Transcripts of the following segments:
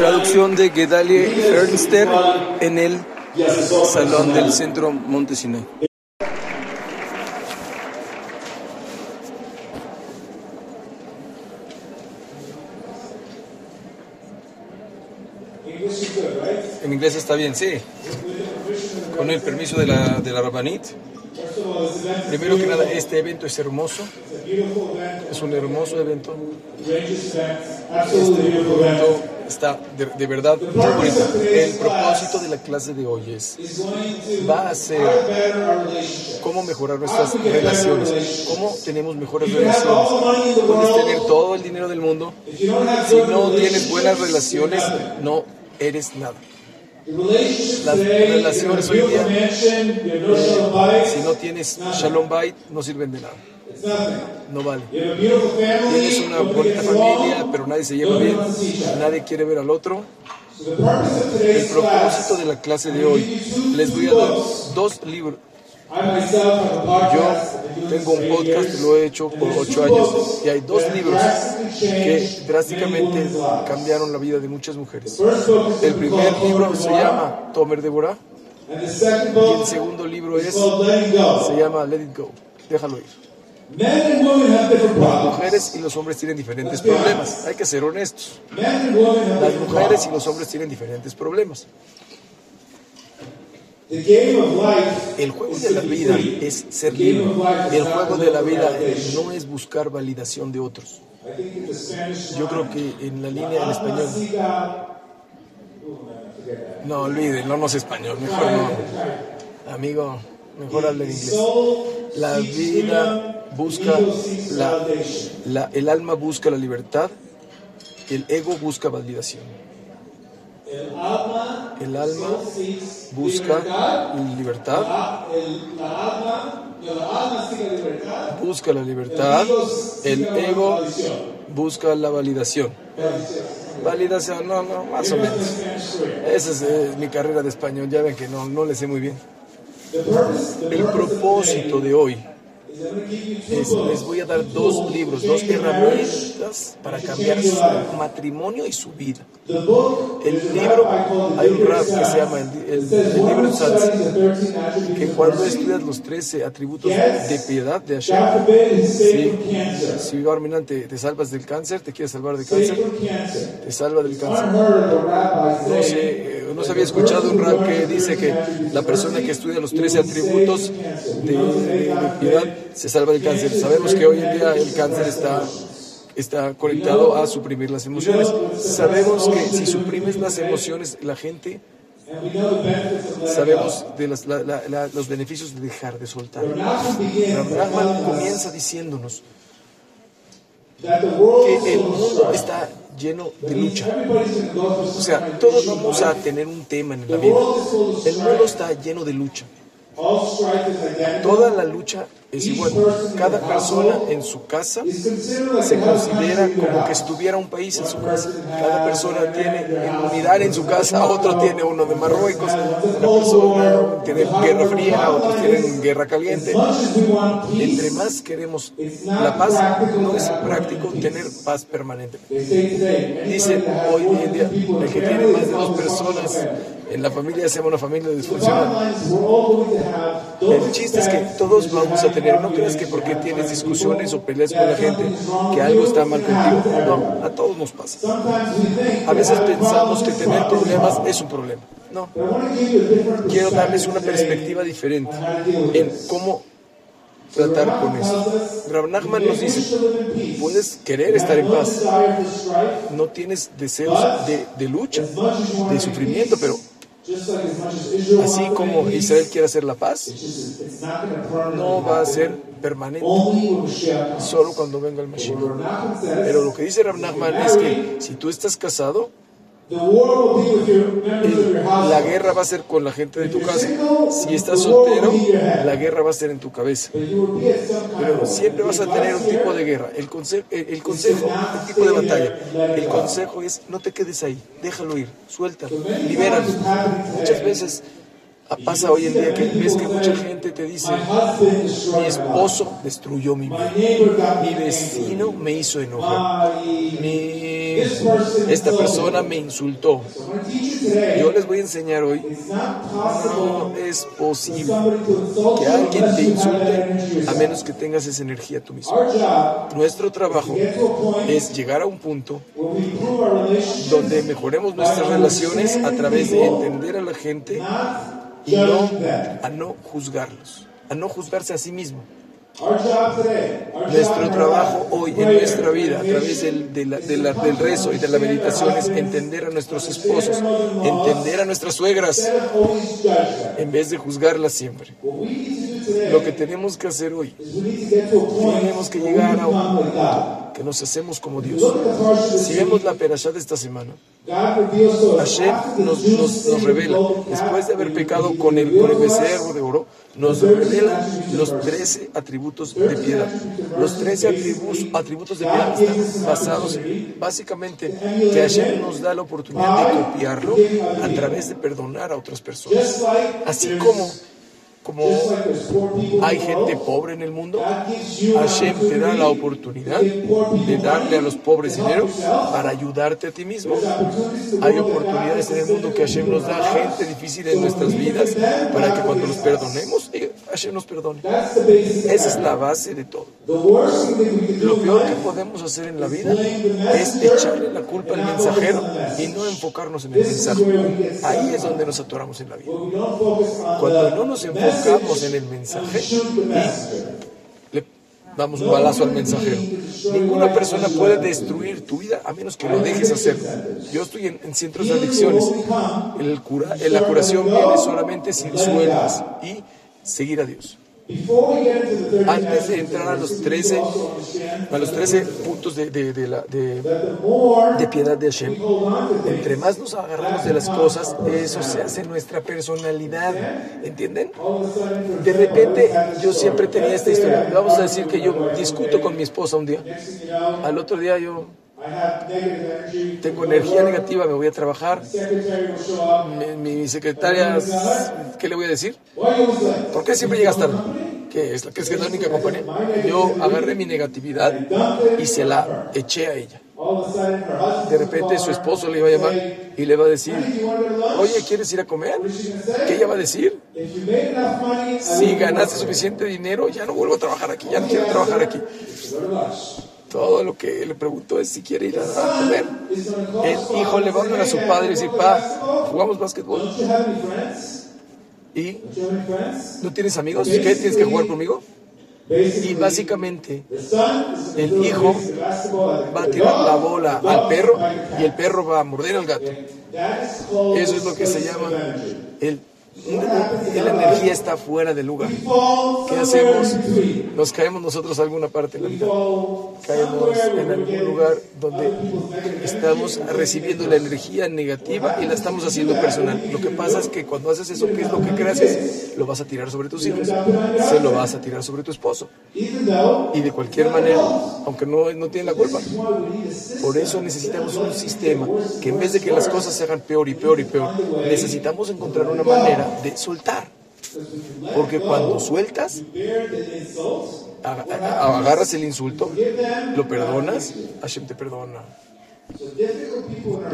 Traducción de Gedalie Ernster en el Salón del Centro Montesinay. En inglés está bien, sí. Con el permiso de la, de la Rabanit. Primero que nada, este evento es hermoso. Es un hermoso evento. Este evento está de, verdad muy bonito. El propósito de la clase de hoy es, va a ser cómo mejorar nuestras relaciones, cómo tenemos mejores relaciones. Puedes tener todo el dinero del mundo, si no tienes buenas relaciones, no eres nada. Las relaciones hoy día, si no tienes Shalom Bait, no sirven de nada. No vale. Tienes una bonita familia, pero nadie se lleva bien, nadie quiere ver al otro. El propósito de la clase de hoy, les voy a dar dos libros. Yo tengo un podcast, lo he hecho por ocho años, y hay dos libros que drásticamente cambiaron la vida de muchas mujeres. El primer libro se llama Tomer Deborah, y el segundo libro es, se llama Let It Go, déjalo ir. Las mujeres y los hombres tienen diferentes problemas. Hay que ser honestos. Las mujeres y los hombres tienen diferentes problemas. El juego de la vida es ser libre. El juego de la vida no es buscar validación de otros. Yo creo que en la línea en español. No, olvide, no, no es español, mejor no. Amigo, mejor hable en inglés. La vida busca, la, la, el alma busca la libertad, el ego busca validación. El alma busca libertad, busca la libertad, el ego busca la validación. Validación, no, no, más o menos. Esa es eh, mi carrera de español, ya ven que no, no le sé muy bien. El propósito de hoy es, les voy a dar dos libros, dos herramientas para cambiar su matrimonio y su vida. El libro, hay un rap que se llama el, el, el libro de que cuando estudias los 13 atributos de piedad de Hashem, si, si Barminan, te, te salvas del cáncer, te quieres salvar del cáncer, te salva del cáncer. No sé, había escuchado un rap que dice que la persona que estudia los 13 atributos de, de piedad se salva del cáncer. Sabemos que hoy en día el cáncer está, está conectado a suprimir las emociones. Sabemos que si suprimes las emociones, la gente, sabemos de los beneficios de dejar de soltar. Rahman comienza diciéndonos que el mundo está lleno de lucha. O sea, todos vamos a tener un tema en la vida. El mundo está lleno de lucha. Toda la lucha es igual. Cada persona en su casa se considera como que estuviera un país en su casa. Cada persona tiene inmunidad en su casa, otro tiene uno de Marruecos, una persona tiene guerra fría, otros tienen guerra caliente. Entre más queremos la paz, no es práctico tener paz permanente. Dice hoy en día, el que tiene más de dos personas en la familia llama una familia disfuncional. El chiste es que todos vamos a tener, no creas que porque tienes discusiones o peleas con la gente, que algo está mal contigo. No, a todos nos pasa. A veces pensamos que tener problemas es un problema. No. Quiero darles una perspectiva diferente en cómo tratar con eso. Rav Nachman nos dice, puedes querer estar en paz, no tienes deseos de, de lucha, de sufrimiento, pero Así como Israel quiere hacer la paz, no va a ser permanente, solo cuando venga el Mashiach. Pero lo que dice Nachman es que si tú estás casado, la guerra va a ser con la gente de tu casa. Si estás soltero, la guerra va a ser en tu cabeza. Pero siempre vas a tener un tipo de guerra. El, consejo, el consejo, el tipo de batalla. El consejo es no te quedes ahí, déjalo ir, suéltalo, libéralo. Muchas veces pasa hoy en día que ves que mucha gente te dice, mi esposo destruyó mi vida, mi vecino me hizo enojar, mi esta persona me insultó. Yo les voy a enseñar hoy, no es posible que alguien te insulte a menos que tengas esa energía tú mismo. Nuestro trabajo es llegar a un punto donde mejoremos nuestras relaciones a través de entender a la gente y no a no juzgarlos, a no juzgarse a sí mismo. Nuestro trabajo hoy en nuestra vida, a través del, del rezo y de la meditación, es entender a nuestros esposos, entender a nuestras suegras, en vez de juzgarlas siempre. Lo que tenemos que hacer hoy, tenemos que llegar a que nos hacemos como Dios. Si vemos la perashá de esta semana, Hashem nos, nos, revela, después de haber pecado con el, con el becerro de oro, nos revela los 13 atributos de piedad. Los 13 atributos, de piedad están basados básicamente que Hashem nos da la oportunidad de copiarlo a través de perdonar a otras personas. Así como como hay gente pobre en el mundo, Hashem te da la oportunidad de darle a los pobres dinero para ayudarte a ti mismo. Hay oportunidades en el mundo que Hashem nos da gente difícil en nuestras vidas para que cuando los perdonemos, eh, Hashem nos perdone. Esa es la base de todo. Lo peor que podemos hacer en la vida es echarle la culpa al mensajero y no enfocarnos en el mensaje. Ahí es donde nos atoramos en la vida. Cuando no nos enfocamos en el mensaje le damos un balazo al mensajero. Ninguna persona puede destruir tu vida a menos que lo dejes hacer. Yo estoy en, centros de adicciones. El cura, la curación viene solamente si sueltas y seguir a Dios. Antes de entrar a los 13, a los 13 puntos de, de, de, la, de, piedad de Hashem, entre más nos agarramos de las cosas, eso se hace nuestra personalidad. ¿Entienden? De repente, yo siempre tenía esta historia. Vamos a decir que yo discuto con mi esposa un día. Al otro día yo tengo energía negativa, me voy a trabajar. Mi, mi, secretaria, ¿qué le voy a decir? ¿Por qué siempre llegas tarde? ¿Qué es, que es la única compañía? Yo agarré mi negatividad y se la eché a ella. De repente su esposo le iba a llamar y le va a decir, oye, ¿quieres ir a comer? ¿Qué ella va a decir? Si ganaste suficiente dinero, ya no vuelvo a trabajar aquí, ya no quiero trabajar aquí. Todo lo que le preguntó es si quiere ir a, comer. El hijo le va a hablar a su padre y decir, pa, ¿jugamos básquetbol? ¿Y? ¿No tienes amigos? ¿Qué? ¿Tienes que jugar conmigo? Y básicamente el hijo va a tirar la bola al perro y el perro va a morder al gato. Eso es lo que se llama el la energía está fuera de lugar. ¿Qué hacemos? Nos caemos nosotros a alguna parte en la vida. Caemos en algún lugar donde estamos recibiendo la energía negativa y la estamos haciendo personal. Lo que pasa es que cuando haces eso, ¿qué es lo que creas? Lo vas a tirar sobre tus hijos, se lo vas a tirar sobre tu esposo. Y de cualquier manera, aunque no, no tiene la culpa. Por eso necesitamos un sistema que en vez de que las cosas se hagan peor y peor y peor, necesitamos encontrar una manera de soltar. Porque cuando sueltas, agarras el insulto, lo perdonas, Hashem te perdona.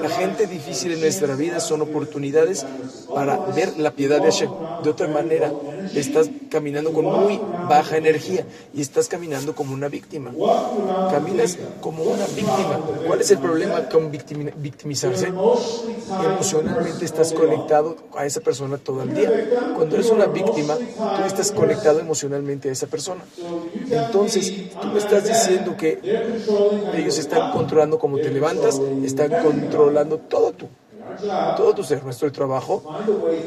La gente difícil en nuestra vida son oportunidades para ver la piedad de Hashem. De otra manera, estás caminando con muy baja energía y estás caminando como una víctima. Caminas como una víctima. ¿Cuál es el problema con victimizarse? Emocionalmente estás conectado a esa persona todo el día. Cuando eres una víctima, tú estás conectado emocionalmente a esa persona. Entonces, tú me estás diciendo que ellos están controlando cómo te levantas, están controlando todo tu ser. Nuestro trabajo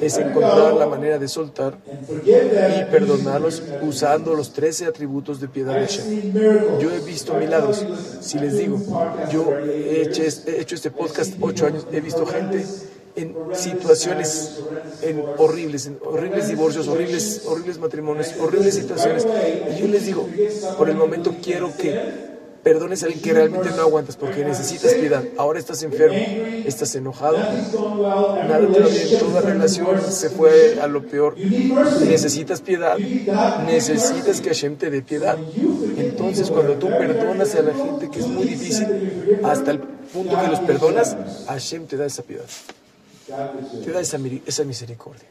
es encontrar la manera de soltar y perdonarlos usando los 13 atributos de piedad de. Yo he visto milagros. Si les digo, yo he hecho, este podcast ocho años, he visto gente en situaciones en horribles, en horribles divorcios, horribles, horribles matrimonios, horribles situaciones. Y yo les digo, por el momento quiero que perdones a alguien que realmente no aguantas porque necesitas piedad. Ahora estás enfermo, estás enojado, nada te va bien, toda relación se fue a lo peor. Necesitas piedad, necesitas que Hashem te dé piedad. Entonces, cuando tú perdonas a la gente que es muy difícil, hasta el punto que los perdonas, Hashem te da esa piedad, te da esa, esa misericordia.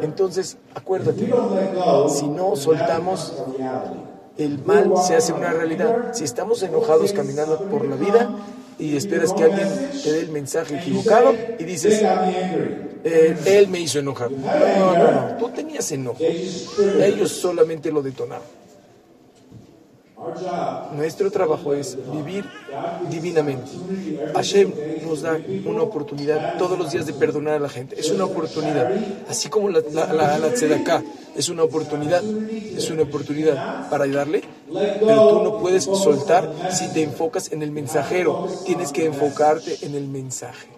Entonces, acuérdate, si no soltamos, el mal se hace una realidad. Si estamos enojados caminando por la vida y esperas que alguien te dé el mensaje equivocado y dices, eh, él me hizo enojar. No, no, no, tú tenías enojo. Ellos solamente lo detonaron. Nuestro trabajo es vivir divinamente. Hashem nos da una oportunidad todos los días de perdonar a la gente. Es una oportunidad. Así como la, la, la, es una oportunidad, es una oportunidad para ayudarle, pero tú no puedes soltar si te enfocas en el mensajero. Tienes que enfocarte en el mensaje.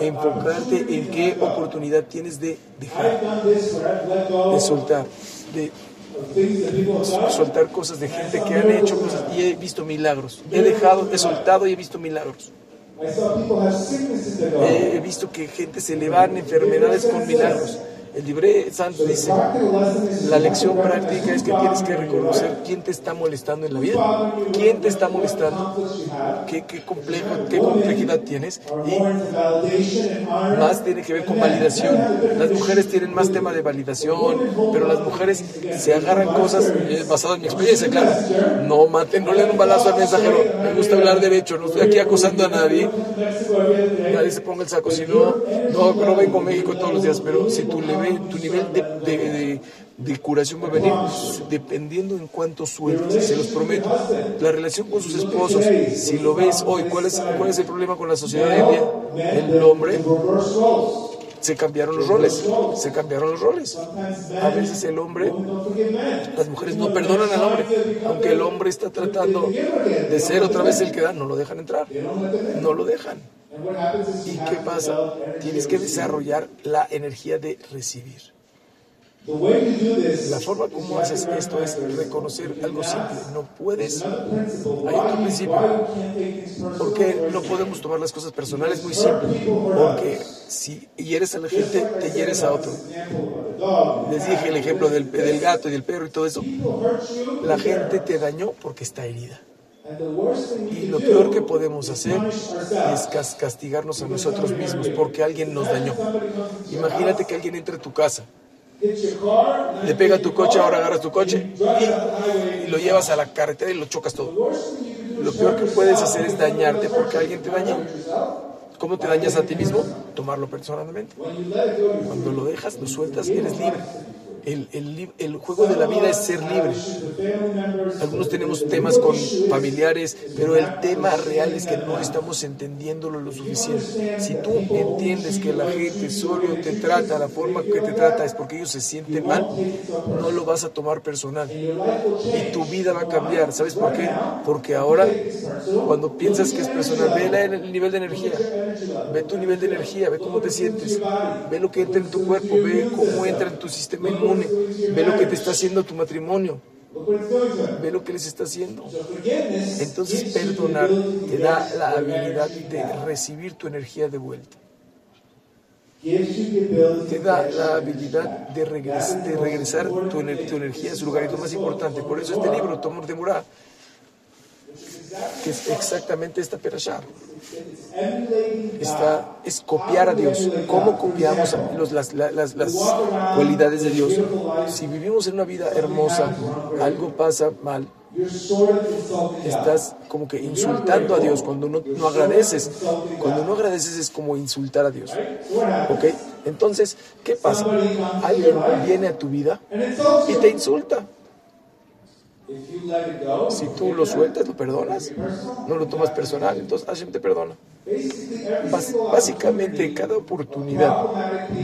Enfocarte en qué oportunidad tienes de dejar, de soltar, soltar cosas de gente que han hecho cosas y he visto milagros. He dejado, he soltado y he visto milagros. He visto que gente se le van enfermedades con milagros. El libre santo dice, la lección práctica es que tienes que reconocer quién te está molestando en la vida, quién te está molestando, qué, qué complejo, qué complejidad tienes y más tiene que ver con validación. Las mujeres tienen más tema de validación, pero las mujeres se agarran cosas, eh, basado en mi experiencia, claro, no maten, no le den un balazo al mensajero, me gusta hablar derecho, no estoy aquí acosando a nadie, nadie se ponga el saco, si no, no, no vengo a México todos los días, pero si tú le tu nivel de, de, curación va a venir dependiendo en cuánto sueltes, se los prometo. La relación con sus esposos, si lo ves hoy, ¿cuál es, cuál es el problema con la sociedad de hoy El hombre se cambiaron los roles, se cambiaron los roles. A veces el hombre, las mujeres no perdonan al hombre, aunque el hombre está tratando de ser otra vez el que da, no lo dejan entrar, no lo dejan. ¿Y qué pasa? Tienes que desarrollar la energía de recibir. La forma como haces esto es reconocer algo simple. No puedes. Hay otro principio. Porque no podemos tomar las cosas personales muy simple. Porque si hieres a la gente, te hieres a otro. Les dije el ejemplo del, del gato y del perro y todo eso. La gente te dañó porque está herida. Y lo peor que podemos hacer es castigarnos a nosotros mismos porque alguien nos dañó. Imagínate que alguien entre a tu casa, le pega tu coche, ahora agarras tu coche y, lo llevas a la carretera y lo chocas todo. Lo peor que puedes hacer es dañarte porque alguien te dañó. ¿Cómo te dañas a ti mismo? Tomarlo personalmente. Cuando lo dejas, lo sueltas, eres libre. El, el, el, juego de la vida es ser libre. Algunos tenemos temas con familiares, pero el tema real es que no estamos entendiéndolo lo suficiente. Si tú entiendes que la gente solo te trata, la forma que te trata es porque ellos se sienten mal, no lo vas a tomar personal. Y tu vida va a cambiar. ¿Sabes por qué? Porque ahora, cuando piensas que es personal, ve el nivel de energía. Ve tu nivel de energía, ve cómo te sientes. Ve lo que entra en tu cuerpo, ve cómo entra en tu sistema inmune Ve lo que te está haciendo tu matrimonio. Ve lo que les está haciendo. Entonces perdonar te da la habilidad de recibir tu energía de vuelta. Te da la habilidad de, regresar tu, energía a su lugar. Más importante, por eso este libro, Tomor de Murá, que es exactamente esta perashá. Esta, es copiar a Dios. ¿Cómo copiamos las, las, las, cualidades de Dios? Si vivimos en una vida hermosa, algo pasa mal, estás como que insultando a Dios cuando no, no, agradeces. Cuando no agradeces es como insultar a Dios. ¿Ok? Entonces, ¿qué pasa? Alguien viene a tu vida y te insulta. Si tú lo sueltas, lo perdonas, no lo tomas personal, entonces Hashem te perdona. Básicamente, cada oportunidad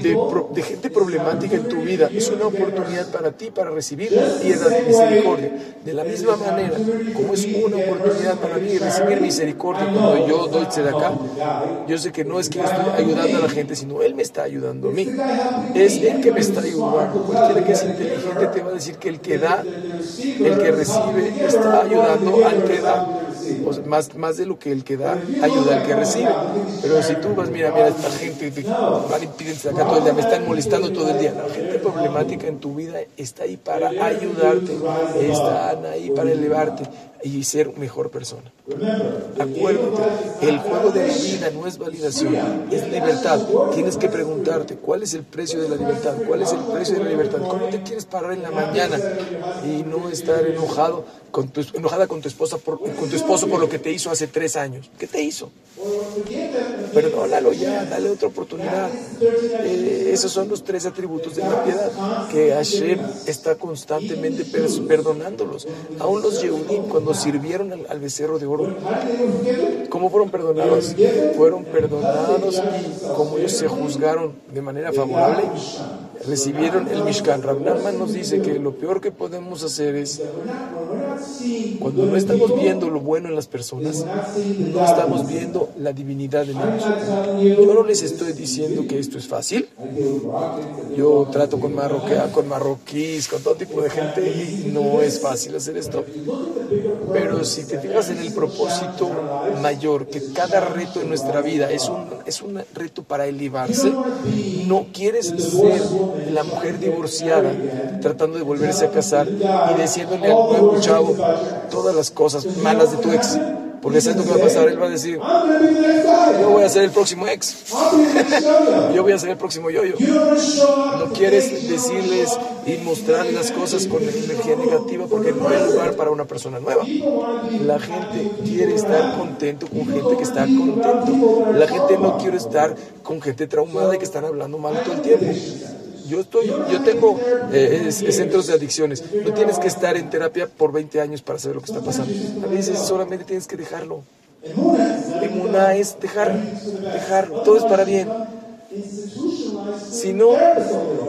de, gente problemática en tu vida es una oportunidad para ti para recibir piedad y misericordia. De la misma manera, como es una oportunidad para mí recibir misericordia cuando yo doy acá, yo sé que no es que estoy ayudando a la gente, sino Él me está ayudando a mí. Es Él que me está ayudando. Cualquiera que es inteligente te va a decir que el que da, el que recibe, está ayudando al que da más, más de lo que el que da ayuda al que recibe. Pero si tú vas, mira, mira, esta gente, van y acá todo el día, me están molestando todo el día. La gente problemática en tu vida está ahí para ayudarte, están ahí para elevarte y ser mejor persona. Acuérdate, el juego de la vida no es validación, es libertad. Tienes que preguntarte cuál es el precio de la libertad, cuál es el precio de la libertad. ¿Cómo te quieres parar en la mañana y no estar enojado con tu, enojada con tu esposa por, con tu esposo por lo que te hizo hace tres años? ¿Qué te hizo? Perdónalo ya, dale otra oportunidad. Eh, esos son los tres atributos de la piedad que Hashem está constantemente perdonándolos. Aún los Yehudim, cuando sirvieron al, becerro de oro, ¿cómo fueron perdonados? Fueron perdonados y como ellos se juzgaron de manera favorable, recibieron el Mishkan. Rabnarman nos dice que lo peor que podemos hacer es, cuando no estamos viendo lo bueno en las personas, no estamos viendo la divinidad en ellos. Yo no les estoy diciendo que esto es fácil. Yo trato con, con marroquíes, con todo tipo de gente y no es fácil hacer esto. Pero si te fijas en el propósito mayor, que cada reto en nuestra vida es un, es un reto para elevarse, no quieres ser la mujer divorciada tratando de volverse a casar y diciéndole al nuevo chavo todas las cosas malas de tu ex. Porque sabes lo que va a pasar, él va a decir, yo voy a ser el próximo ex, yo voy a ser el próximo yo-yo. No quieres decirles y mostrarles las cosas con energía negativa porque no hay lugar para una persona nueva. La gente quiere estar contento con gente que está contento. La gente no quiere estar con gente traumada y que están hablando mal todo el tiempo. Yo, estoy, yo tengo eh, centros de adicciones. No tienes que estar en terapia por 20 años para saber lo que está pasando. A veces solamente tienes que dejarlo. una es dejar, dejar, todo es para bien. Si no,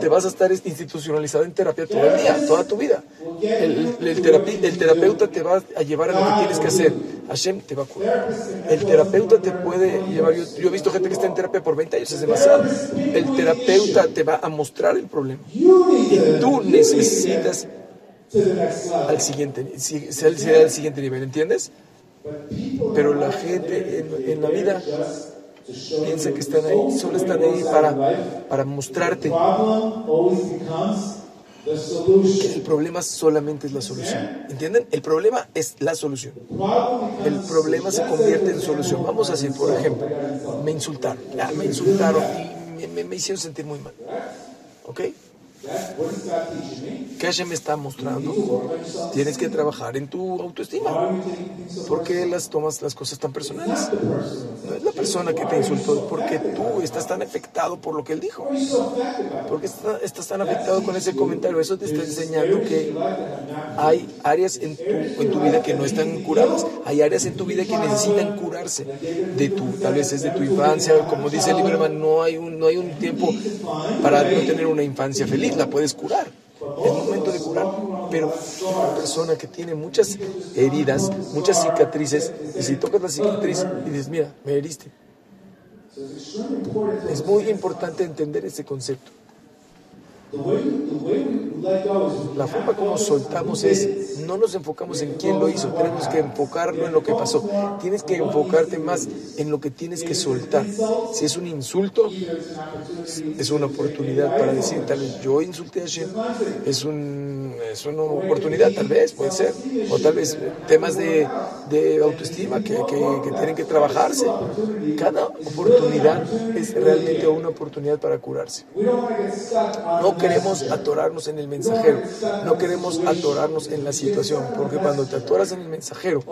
te vas a estar institucionalizado en terapia todo el día, toda tu vida. El, el, terapeuta te va a llevar a lo que tienes que hacer. Hashem te va a curar. El terapeuta te puede llevar. Yo, he visto gente que está en terapia por 20 años, es demasiado. El terapeuta te va a mostrar el problema. Y tú necesitas al siguiente, al siguiente nivel, ¿entiendes? Pero la gente en, en la vida piensa que están ahí, solo están ahí para, para mostrarte que el problema solamente es la solución. ¿Entienden? El problema es la solución. El problema se convierte en solución. Vamos a decir, por ejemplo, me insultaron, me insultaron y me, me hicieron sentir muy mal. ¿Ok? ¿Qué Hashem me está mostrando? Tienes que trabajar en tu autoestima. ¿Por qué las tomas las cosas tan personales? No es la persona que te insultó, porque tú estás tan afectado por lo que él dijo. Porque estás tan afectado con ese comentario. Eso te está enseñando que hay áreas en tu, en tu vida que no están curadas. Hay áreas en tu vida que necesitan curarse. De tu, tal vez es de tu infancia. Como dice Lieberman, no hay un, no hay un tiempo para no tener una infancia feliz la puedes curar. Es momento de curar. Pero una persona que tiene muchas heridas, muchas cicatrices, y si tocas la cicatriz y dices, mira, me heriste. Es muy importante entender ese concepto. La forma como soltamos es, no nos enfocamos en quién lo hizo, tenemos que enfocarlo en lo que pasó. Tienes que enfocarte más en lo que tienes que soltar. Si es un insulto, es una oportunidad para decir, tal vez yo insulté a Shem, es, un, es una oportunidad, tal vez, puede ser. O tal vez temas de, de autoestima que, que, que tienen que trabajarse. Cada oportunidad es realmente una oportunidad para curarse. No queremos atorarnos en el mensajero, no queremos atorarnos en la situación, porque cuando te atoras en el mensajero,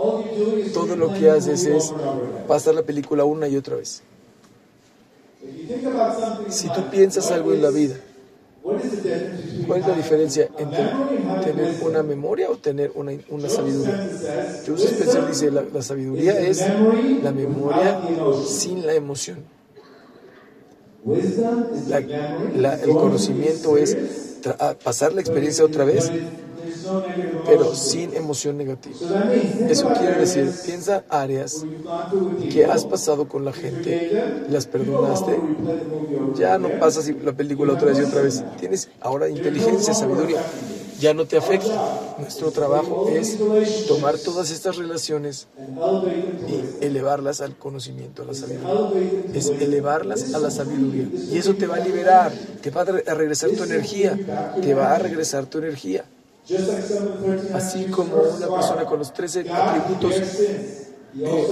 todo lo que haces es pasar la película una y otra vez. Si tú piensas algo en la vida ¿Cuál es la diferencia entre tener una memoria o tener una, una sabiduría? Joseph Spencer dice, la, la sabiduría es la memoria sin la emoción. La- la- el conocimiento es pasar la experiencia otra vez, pero sin emoción negativa. Eso quiere decir, piensa áreas que has pasado con la gente, las perdonaste, ya no pasas la película otra vez y otra vez. Tienes ahora inteligencia, sabiduría, ya no te afecta. Nuestro trabajo es tomar todas estas relaciones y elevarlas al conocimiento, a la sabiduría. Es elevarlas a la sabiduría. Y eso te va a liberar, te va a re- a regresar tu energía, te va a regresar tu energía. Así como una persona con los 13 atributos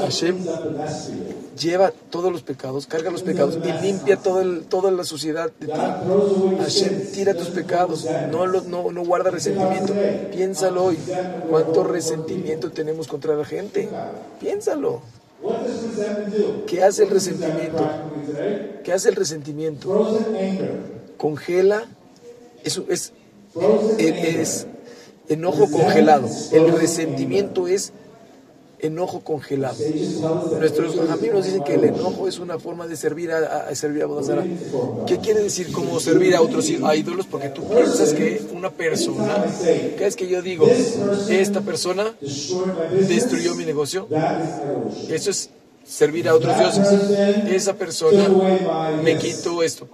Hashem lleva todos los pecados, carga los pecados y limpia toda la suciedad de ti. Hashem tira tus pecados, no, los- no, no guarda resentimiento. Piénsalo hoy. ¿Cuánto resentimiento tenemos contra la gente? Piénsalo. ¿Qué hace el resentimiento? ¿Qué hace el resentimiento? Congela, es, es, es enojo congelado. El resentimiento es enojo congelado. Nuestros amigos dicen que el enojo es una forma de servir a, a- servir a. ¿Qué quiere decir como servir a otros a ídolos? Porque tú piensas que una persona, ¿qué es que yo digo? Esta persona destruyó mi negocio. Eso es servir a otros dioses. Esa persona me quitó esto.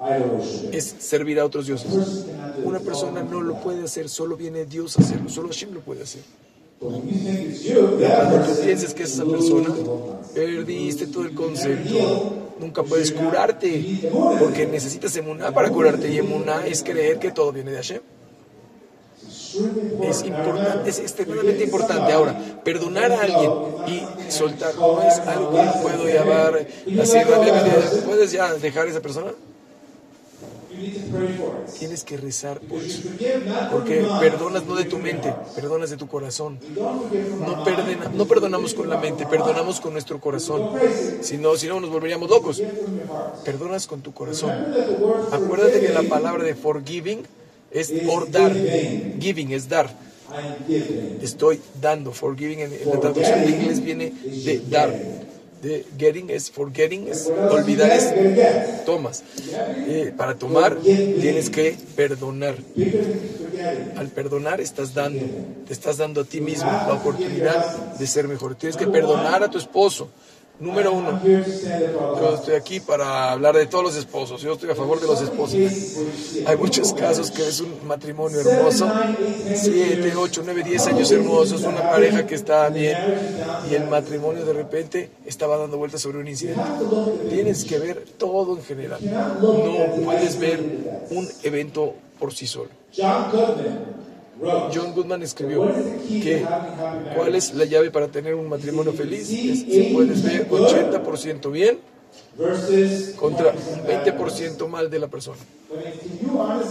Es servir a otros dioses. Una persona no lo puede hacer, solo viene Dios a hacerlo, solo Hashem lo puede hacer. Tú pienses que es esa persona, perdiste todo el concepto. Nunca puedes curarte, porque necesitas emuná para curarte. Y emuná es creer que todo viene de Hashem. Es importante, es extremadamente importante. Ahora, perdonar a alguien y soltar no es algo puedo llamar así rápidamente. ¿Puedes ya dejar a esa persona? Tienes que rezar por eso. Porque perdonas no de tu mente, perdonas de tu corazón. No, perdena- no perdonamos con la mente, perdonamos con nuestro corazón. Si no, si no nos volveríamos locos. Perdonas con tu corazón. Acuérdate que la palabra de forgiving es por dar. Giving es dar. Estoy dando. Forgiving en, en la traducción de inglés viene de dar. De getting es forgetting, es olvidar es tomas. Eh, para tomar tienes que perdonar. Al perdonar estás dando, te estás dando a ti mismo la oportunidad de ser mejor. Tienes que perdonar a tu esposo. Número uno, yo estoy aquí para hablar de todos los esposos. Yo estoy a favor de los esposos. Hay muchos casos que es un matrimonio hermoso, 7, 8, 9, 10 años hermosos, una pareja que está bien y el matrimonio de repente estaba dando vueltas sobre un incidente. Tienes que ver todo en general. No puedes ver un evento por sí solo. John Goodman escribió que cuál es la llave para tener un matrimonio feliz es si puedes ver 80% bien contra un 20% mal de la persona.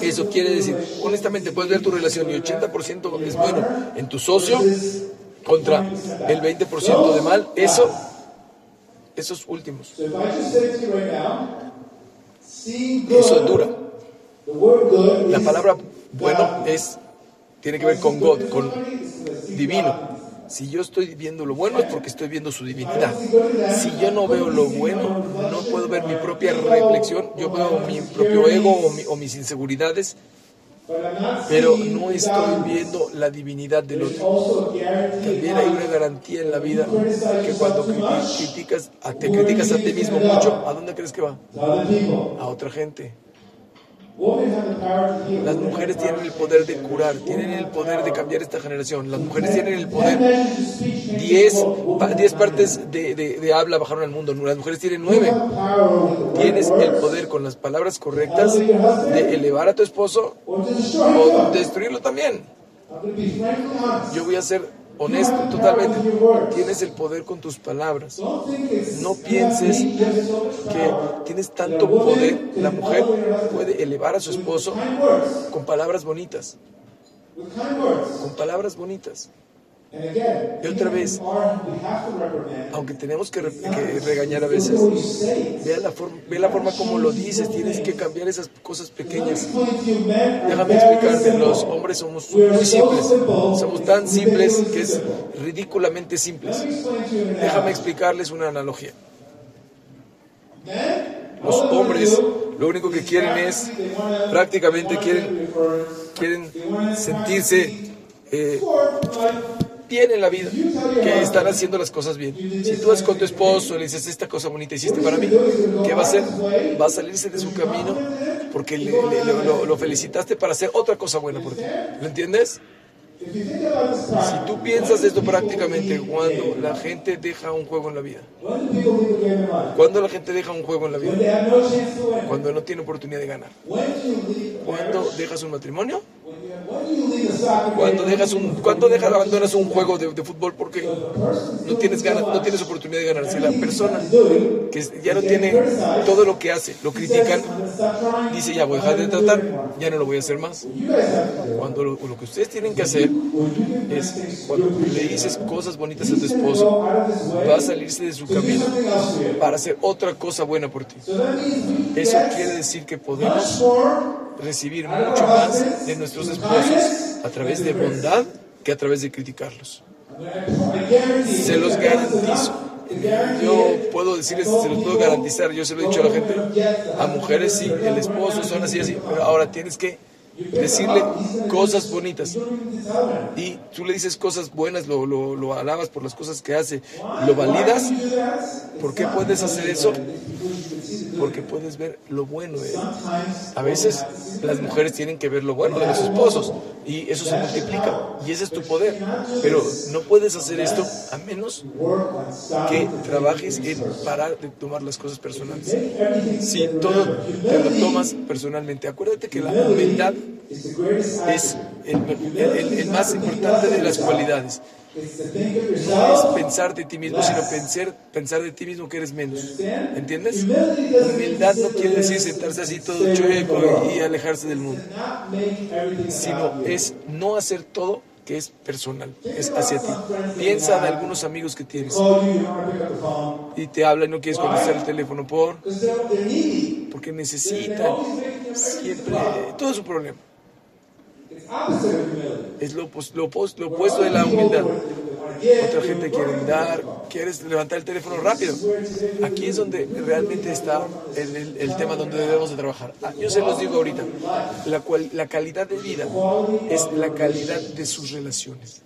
Eso quiere decir, honestamente puedes ver tu relación y 80% es bueno. En tu socio contra el 20% de mal, eso, esos últimos, eso dura. La palabra bueno es tiene que ver con God, con divino. Si yo estoy viendo lo bueno es porque estoy viendo su divinidad. Si yo no veo lo bueno, no puedo ver mi propia reflexión, yo veo mi propio ego o, mi- o mis inseguridades, pero no estoy viendo la divinidad del otro. También hay una garantía en la vida que cuando criti- criticas, te criticas a ti mismo mucho, ¿a dónde crees que va? A otra gente. Las mujeres tienen el poder de curar, tienen el poder de cambiar esta generación. Las mujeres tienen el poder. 10 pa- diez partes de, de- de habla bajaron al mundo, las mujeres tienen 9. Tienes el poder con las palabras correctas de elevar a tu esposo o destruirlo también. Yo voy a ser honesto totalmente. Tienes el poder con tus palabras. No pienses que tienes tanto poder. La mujer puede elevar a su esposo con palabras bonitas. Con palabras bonitas. Y otra vez, aunque tenemos que, regañar a veces, ve la, forma, ve la forma como lo dices, tienes que cambiar esas cosas pequeñas. Déjame explicarte, los hombres somos muy simples, somos tan simples que es ridículamente simples. Déjame explicarles una analogía. Los hombres lo único que quieren es, prácticamente quieren, quieren sentirse eh, bien en la vida, que están haciendo las cosas bien. Si tú vas con tu esposo y le dices, esta cosa bonita hiciste para mí, ¿qué va a hacer? Va a salirse de su camino porque lo, felicitaste para hacer otra cosa buena por ti. ¿Lo entiendes? Si tú piensas esto prácticamente cuando la gente deja un juego en la vida, cuando la gente deja un juego en la vida, cuando no tiene oportunidad de ganar, cuando dejas un matrimonio, cuando dejas un, cuando dejas, abandonas un juego de, fútbol porque no tienes ganas, no tienes oportunidad de ganar. Si la persona que ya no tiene todo lo que hace, lo critican, dice ya voy a dejar de tratar, ya no lo voy a hacer más. Cuando lo, lo que ustedes tienen que hacer es cuando le dices cosas bonitas a tu esposo, va a salirse de su camino para hacer otra cosa buena por ti. Eso quiere decir que podemos recibir mucho más de nuestros esposos a través de bondad que a través de criticarlos. Se los garantizo. Yo puedo decirles, se los puedo garantizar, yo se lo he dicho a la gente, a mujeres sí, el esposo son así, así, pero ahora tienes que decirle cosas bonitas. Y tú le dices cosas buenas, lo, lo, lo, alabas por las cosas que hace, lo validas. ¿Por qué puedes hacer eso? Porque puedes ver lo bueno de él. A veces las mujeres tienen que ver lo bueno de los esposos y eso se multiplica y ese es tu poder. Pero no puedes hacer esto a menos que trabajes en parar de tomar las cosas personales. Si todo te lo tomas personalmente, acuérdate que la humildad es el, más importante de las cualidades. No es pensar de ti mismo, sino pensar, pensar de ti mismo que eres menos. ¿Entiendes? Humildad no quiere decir sentarse así todo chueco y alejarse del mundo, sino es no hacer todo que es personal, es hacia ti. Piensa en algunos amigos que tienes. Y te hablan y no quieres contestar el teléfono por porque necesitan siempre todo es un problema. Es lo, lo, lo opuesto de la humildad. Otra gente quiere dar, quieres levantar el teléfono rápido. Aquí es donde realmente está el, el, tema donde debemos de trabajar. Ah, yo se los digo ahorita, la, cual, la calidad de vida es la calidad de sus relaciones.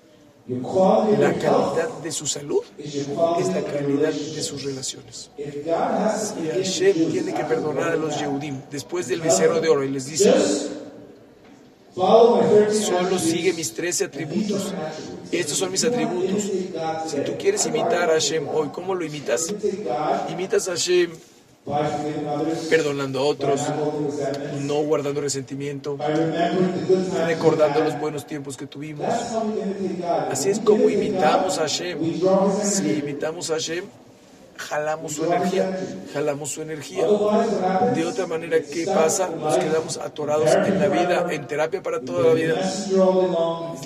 La calidad de su salud es la calidad de sus relaciones. Si Hashem tiene que perdonar a los Yehudim después del becerro de oro y les dice, Solo sigue mis 13 atributos. Estos son mis atributos. Si tú quieres imitar a Hashem hoy, ¿cómo lo imitas? Imitas a Hashem perdonando a otros, no guardando resentimiento, recordando los buenos tiempos que tuvimos. Así es como imitamos a Hashem. Si imitamos a Hashem, jalamos su energía, jalamos su energía. De otra manera, ¿qué pasa? Nos quedamos atorados en la vida, en terapia para toda la vida.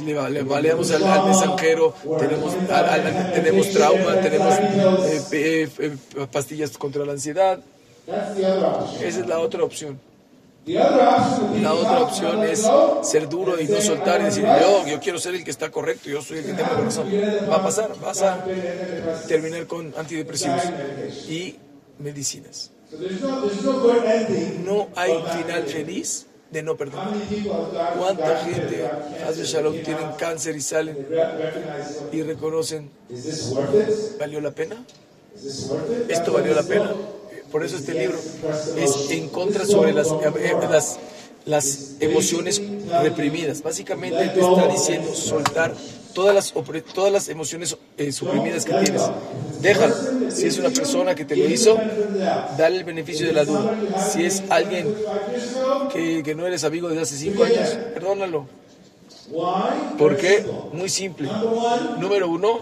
Le, le baleamos al, al tenemos, tenemos trauma, tenemos eh, eh, eh, pastillas contra la ansiedad. Esa es la otra opción. La otra opción es ser duro y no soltar y decir, yo, yo quiero ser el que está correcto, yo soy el que tengo razón. Va a pasar, vas a terminar con antidepresivos y medicinas. No hay final feliz de no perdonar. ¿Cuánta gente, hace Shalom, tienen cáncer y salen y reconocen, ¿valió la pena? ¿Esto valió la pena? Por eso este libro es en contra sobre las, eh, las, las emociones reprimidas. Básicamente te está diciendo soltar todas las, todas las emociones eh, suprimidas que tienes. Déjalo. Si es una persona que te lo hizo, dale el beneficio de la duda. Si es alguien que, que no eres amigo desde hace cinco años, perdónalo. ¿Por qué? Muy simple. Número uno,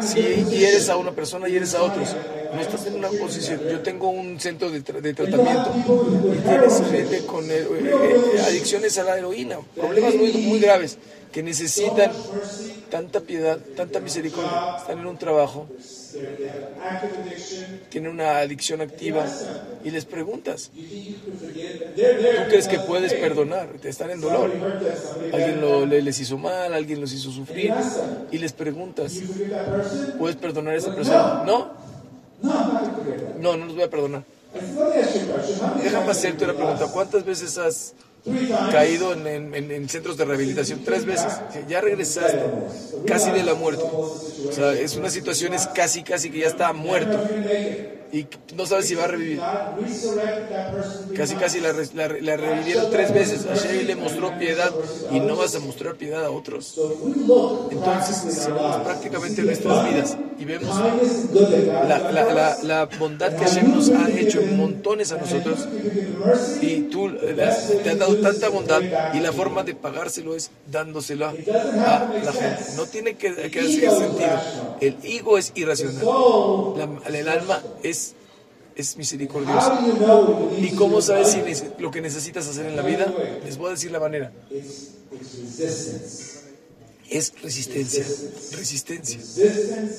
si hieres a una persona, hieres a otros. No estás en una posición. Yo tengo un centro de, tra- de tratamiento y tienes gente con eh, eh, adicciones a la heroína, problemas muy, muy graves que necesitan tanta piedad, tanta misericordia. Están en un trabajo. Tienen una adicción activa y les preguntas. ¿tú crees que puedes perdonar? Te están en dolor. Alguien les hizo mal, alguien los hizo sufrir y les preguntas? ¿puedes perdonar a esa persona? No, No, no, los voy a perdonar. Déjame hacerte una pregunta. ¿Cuántas veces has. Caído en, en- en- en centros de rehabilitación? Tres veces. Ya regresaste casi de la muerte. O sea, es una situación, es casi, casi que ya está muerto. Y no sabes si va a revivir. Casi, casi la, la re- la revivieron tres veces. Hashem le mostró piedad y no vas a mostrar piedad a otros. Entonces, si prácticamente nuestras vidas y vemos la, bondad que Hashem nos ha hecho montones a nosotros, y tú te has dado tanta bondad y la forma de pagárselo es dándoselo a la gente. No tiene que, que hacer sentido. El ego es irracional. el alma es, es you ¿Y cómo sabes lo que necesitas hacer en la vida? Les voy a decir la manera. Es resistencia. Resistencia.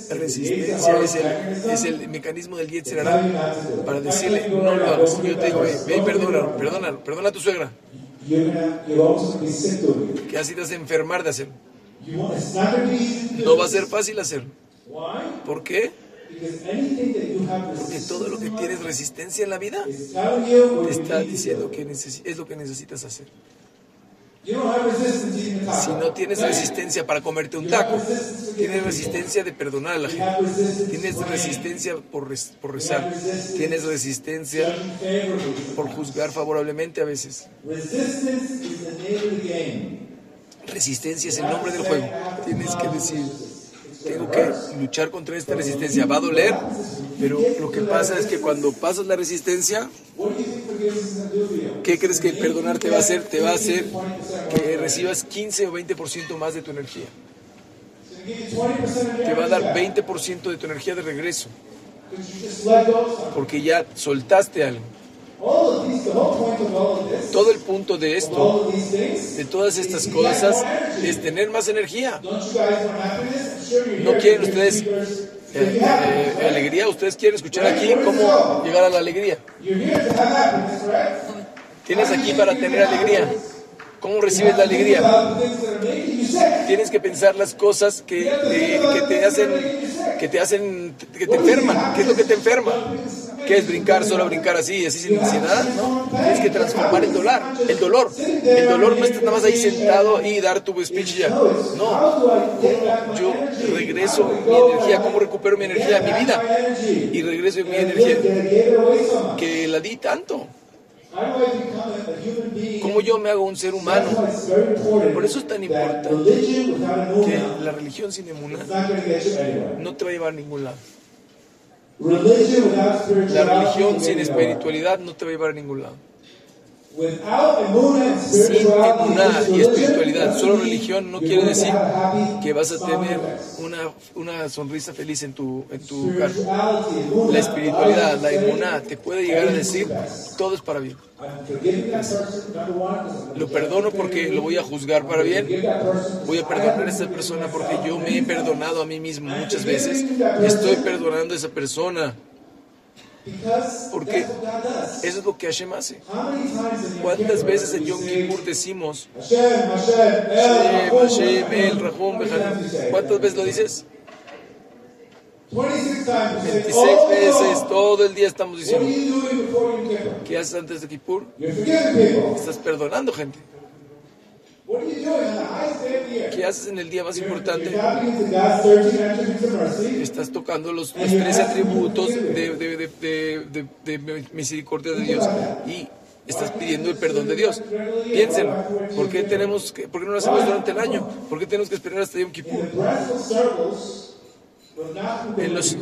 Resistencia es el, es el mecanismo del Yetzer para decirle, no lo hagas. Te digo, ve, perdónalo, perdónalo, perdona a tu suegra, que así te a enfermar de hacerlo. No va a ser fácil hacerlo. ¿Por qué? Porque todo lo que tienes resistencia en la vida te está diciendo do. que es lo que necesitas hacer. Si no tienes resistencia para comerte un taco, tienes resistencia de perdonar a la gente, tienes resistencia por, res- por rezar, tienes resistencia por juzgar favorablemente a veces. Resistance is the name of the game. Resistencia es el nombre del juego. Tienes que decir, tengo que luchar contra esta resistencia. Va a doler, pero lo que pasa es que cuando pasas la resistencia? ¿qué crees que perdonar te va a hacer? Te va a hacer que recibas 15 o 20% más de tu energía. It's gonna give you 20% of your Te va a dar energy 20% de tu energía de regreso, porque ya soltaste algo. Todo el punto de esto, de todas estas cosas, es tener más energía. ¿No quieren ustedes eh, eh, alegría? ¿Ustedes quieren escuchar aquí cómo llegar a la alegría? Tienes aquí para tener alegría. ¿Cómo recibes la alegría? Tienes que pensar las cosas que, te- que te hacen, que te hacen, que te enferman. ¿Qué es lo que te enferma? ¿Qué es brincar, solo brincar así, así sin ansiedad? No, tienes que transformar el dolor. El dolor. El dolor no está nada más ahí sentado y dar tu speech ya. No. ¿Cómo yo regreso mi energía? ¿Cómo recupero mi energía, mi vida? Y regreso mi energía que la di tanto. ¿Cómo yo me hago un ser humano? Por eso es tan importante que la religión sin anywhere. no te va a llevar a ningún lado. La religión sin espiritualidad no te va a llevar a ningún lado. Sin emuná y espiritualidad, solo religión no quiere decir que vas a tener una, una sonrisa feliz en tu, en tu emunah, La espiritualidad, la emuná, te puede llegar a decir todo es para bien. Lo perdono porque lo voy a juzgar para bien. Voy a perdonar a esa persona porque yo me he perdonado a mí mismo muchas veces. Estoy perdonando a esa persona. Porque eso es lo que Hashem hace. ¿Cuántas veces en Yom Kippur decimos Hashem, Hashem, El, Rahum, Hashem, El, Rahum"? Rahum, How many times you say Behan? it? ¿Cuántas veces lo dices? 26 times you say, 26 "Oh, veces, todo el día estamos diciendo. ¿Qué haces antes de Kippur? Estás perdonando gente. ¿Qué haces en el día más importante? 13. Estás tocando los, los tres atributos de, de, de, de- misericordia de Dios y estás pidiendo el perdón de Dios. Piénsenlo. ¿Por qué, tenemos que, ¿Por qué no lo hacemos durante el año? ¿Por qué tenemos que esperar hasta Yom Kippur? En los-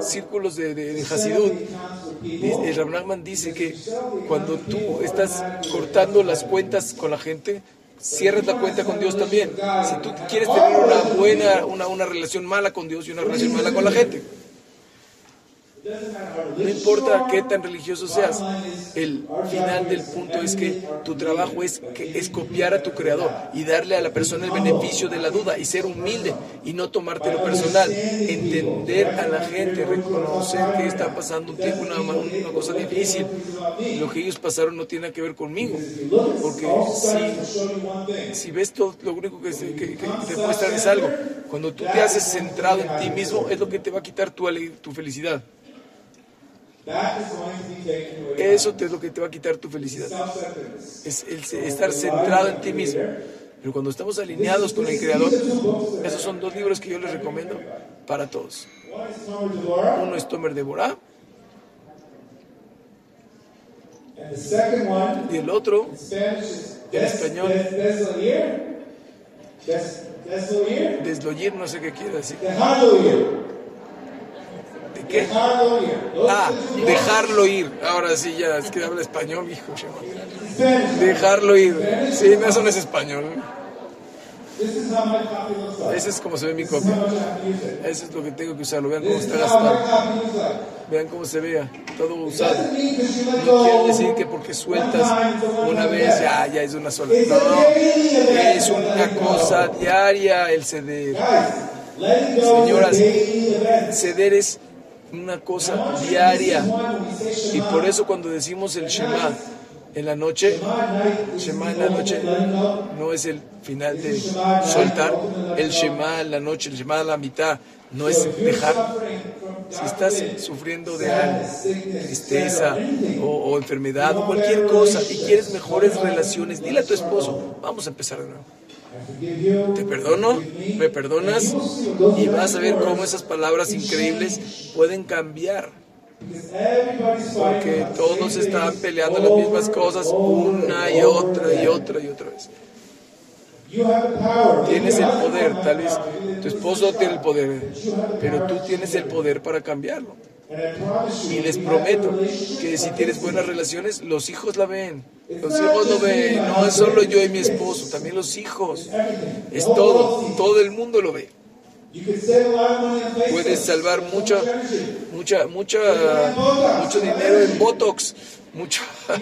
círculos de, de, de Hasidut, el Rav Nachman dice que cuando tú estás cortando las cuentas con la gente, cierras la cuenta con Dios también. Si tú quieres tener una buena, una, una relación mala con Dios y una relación mala con la gente, no importa qué tan religioso seas, el final del punto es que tu trabajo es, que, es copiar a tu creador y darle a la persona el beneficio de la duda y ser humilde y no tomártelo personal, entender a la gente, reconocer que está pasando un tiempo, una, una cosa difícil. Lo que ellos pasaron no tiene que ver conmigo, porque si ves todo, lo único que, que- que te muestran es algo. Cuando tú te haces centrado en ti mismo, es lo que te va a quitar tu, tu felicidad. Eso es lo que te va a quitar tu felicidad. Es el estar centrado en ti mismo. Pero cuando estamos alineados con el Creador, esos son dos libros que yo les recomiendo para todos. Uno es Tomer de Borá y el otro, En español. Des- Desloyer. Des- Desloyer. Desloyer, no sé qué quiere decir. Ir. ¿De qué? Dejarlo ir. Ah, two books. dejarlo ir. Ahora sí, ya, es que habla español, hijo. Dejarlo ir. Sí, no, eso no es español. Ese es como se ve mi copia. Eso es lo que tengo que usarlo. Vean cómo está gastado. Vean cómo se vea. Todo usado. No quiere decir que porque sueltas una vez ya, ya es una sola. No, es una cosa diaria el ceder. Señoras. Ceder es una cosa diaria. Y por eso cuando decimos el Shema en la noche, Shema en la noche no es el final de soltar. El Shema en la noche, el Shema a la mitad, no es dejar. Si estás sufriendo de algo, tristeza o, o enfermedad o cualquier cosa y quieres mejores relaciones, dile a tu esposo, vamos a empezar de nuevo. Te perdono, me perdonas y vas a ver cómo esas palabras increíbles pueden cambiar. Porque todos están peleando las mismas cosas una y otra y otra y otra vez. Tienes el poder, tal vez tu esposo tiene el poder, pero tú tienes el poder para cambiarlo. Y les prometo que si tienes buenas relaciones, los hijos la ven. Los hijos lo ven. No es solo yo y mi esposo, también los hijos. Es todo. Todo el mundo lo ve. Puedes salvar mucha, mucha, mucha, mucho dinero en Botox. Mucho.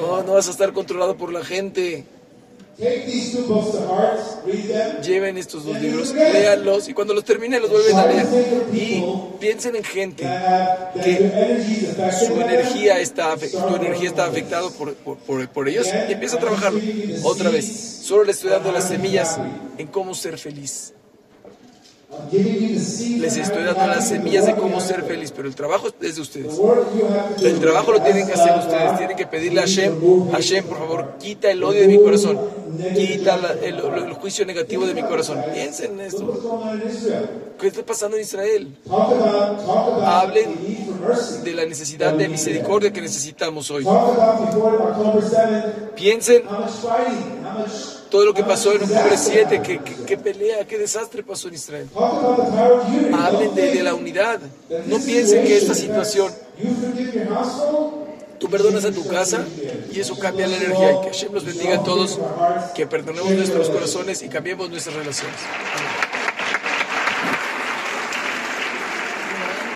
No, no vas a estar controlado por la gente. Lleven estos dos libros, léanlos y cuando los terminen los vuelven a leer. Y piensen en gente que su energía está, tu energía está afectada por, por, por- por ellos y empieza a trabajarlo. Otra vez, solo les estoy dando las semillas en cómo ser feliz. Les estoy dando las semillas de cómo ser feliz, pero el trabajo es de ustedes. El trabajo lo tienen que hacer ustedes. Tienen que pedirle a Hashem, Hashem, por favor, quita el odio de mi corazón. Quita la- el, el juicio negativo de mi corazón. Piensen en esto. ¿Qué está pasando en Israel? Hablen de la necesidad de misericordia que necesitamos hoy. Piensen todo lo que pasó en octubre 7, qué, qué- pelea, qué desastre pasó en Israel. Hablen de, la unidad. No piensen que esta situación, tú perdonas a tu casa y eso cambia la energía. Y que Hashem los bendiga a todos, que perdonemos nuestros corazones y cambiemos nuestras relaciones.